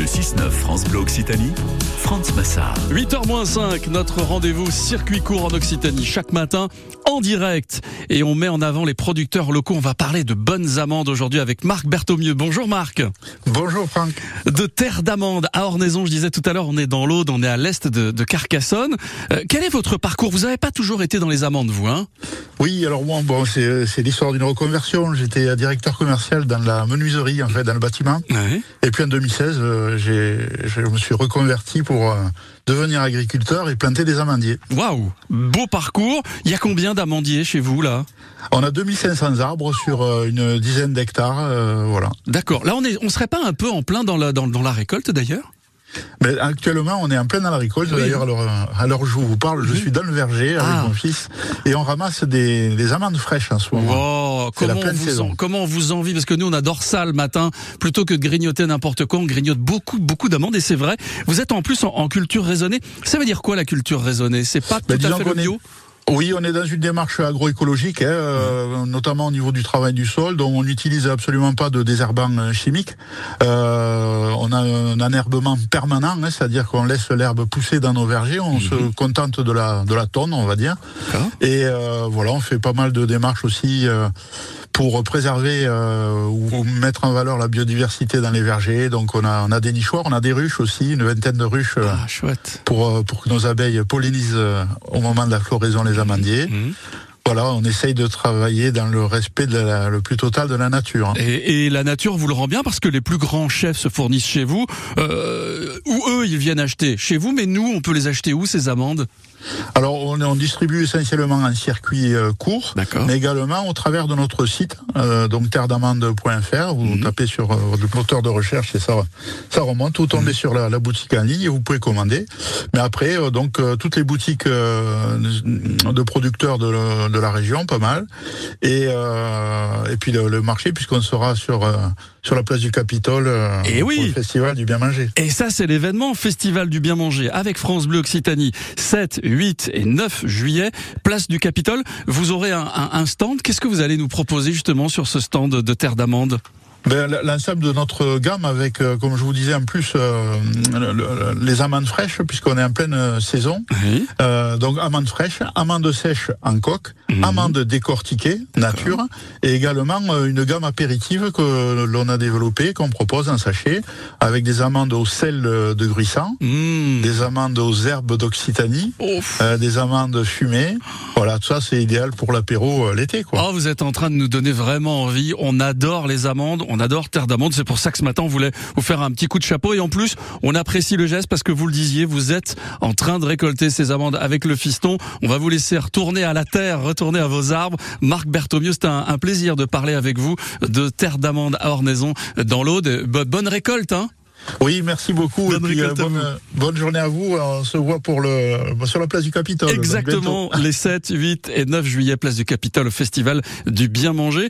Le 6-9 France Bleu Occitanie, France Massard. 8h-5, notre rendez-vous circuit court en Occitanie chaque matin en direct. Et on met en avant les producteurs locaux. On va parler de bonnes amandes aujourd'hui avec Marc Berthaumieux. Bonjour Marc. Bonjour Franck. De terre d'amande à Ornaison, je disais tout à l'heure, on est dans l'Aude, on est à l'est de, de Carcassonne. Euh, quel est votre parcours? Vous n'avez pas toujours été dans les amandes, vous, hein? Oui, alors moi, bon, c'est l'histoire d'une reconversion. J'étais directeur commercial dans la menuiserie, en fait, dans le bâtiment. Ouais. Et puis en 2016, euh, je me suis reconverti pour euh, devenir agriculteur et planter des amandiers. Waouh Beau parcours. Il y a combien d'amandiers chez vous, là On a 2500 arbres sur euh, une dizaine d'hectares, euh, voilà. D'accord. Là, on est, on serait pas un peu en plein dans la, dans, dans la récolte, d'ailleurs Mais actuellement, on est en plein dans la récolte. Oui. D'ailleurs, alors, à l'heure où je vous parle, je suis dans le verger avec Ah. mon fils et on ramasse des, des amandes fraîches en ce moment. Oh, la comment, on vous saison. en, comment on vous envie? Parce que nous, on adore ça le matin. Plutôt que de grignoter n'importe quoi, on grignote beaucoup, beaucoup d'amandes. Et c'est vrai, vous êtes en plus en, en culture raisonnée. Ça veut dire quoi la culture raisonnée? C'est pas Ben, tout à fait le est- bio? Oui, on est dans une démarche agroécologique, hein, euh, notamment au niveau du travail du sol, dont on n'utilise absolument pas de désherbants euh, chimiques. Euh, on a un enherbement permanent, hein, c'est-à-dire qu'on laisse l'herbe pousser dans nos vergers, on se contente de la de la tonne, on va dire. Et euh, voilà, on fait pas mal de démarches aussi euh, pour préserver euh, ou, mettre en valeur la biodiversité dans les vergers. Donc on a on a des nichoirs, on a des ruches aussi, une vingtaine de ruches. euh, Ah, chouette. pour, euh, pour que nos abeilles pollinisent au moment de la floraison les amandiers. Mhm. Voilà, on essaye de travailler dans le respect de la- le plus total de la nature. hein. Et, et la nature vous le rend bien parce que les plus grands chefs se fournissent chez vous. Euh, ou eux, ils viennent acheter chez vous. Mais nous, on peut les acheter où ces amandes? Alors, on, on distribue essentiellement en circuit euh, court, mais également au travers de notre site, euh, donc terredamande.fr. Vous Mhm. tapez sur euh, votre moteur de recherche et ça, ça remonte. Vous tombez sur la, la boutique en ligne et vous pouvez commander. Mais après, donc toutes les boutiques de producteurs de, le- de la région, pas mal, et euh, et puis le, le marché puisqu'on sera sur euh, sur la place du Capitole euh, Eh oui. pour le festival du bien manger. Et ça, c'est l'événement Festival du bien manger avec France Bleu Occitanie. 7, 8 et 9 juillet, place du Capitole. Vous aurez un, un- un stand. Qu'est-ce que vous allez nous proposer justement sur ce stand de terre d'amande? L'ensemble de notre gamme avec, euh, comme je vous disais, en plus euh, le- le- les amandes fraîches, puisqu'on est en pleine euh, saison. Oui. Euh, donc amandes fraîches, amandes sèches en coque, Mhm. amandes décortiquées, nature, et également euh, une gamme apéritive que l'on a développée, qu'on propose en sachet, avec des amandes au sel de Gruissant, Mmh. des amandes aux herbes d'Occitanie, euh, des amandes fumées. Voilà, tout ça c'est idéal pour l'apéro l'été. quoi. Oh, vous êtes en train de nous donner vraiment envie. On adore les amandes, on adore terre d'amande. C'est pour ça que ce matin, on voulait vous faire un petit coup de chapeau. Et en plus, on apprécie le geste parce que vous le disiez, vous êtes en train de récolter ces amandes avec le fiston. On va vous laisser retourner à la terre, retourner à vos arbres. Marc Berthaumieux, c'était un, un plaisir de parler avec vous de terre d'amande à Ornaison dans l'Aude. Bo- Bonne récolte, hein Oui, merci beaucoup. Bonne et puis, euh, bonne, euh, journée à vous. On se voit pour le, sur la place du Capitole. Exactement. Les 7, 8 et 9 juillet, place du Capitole au Festival du bien manger.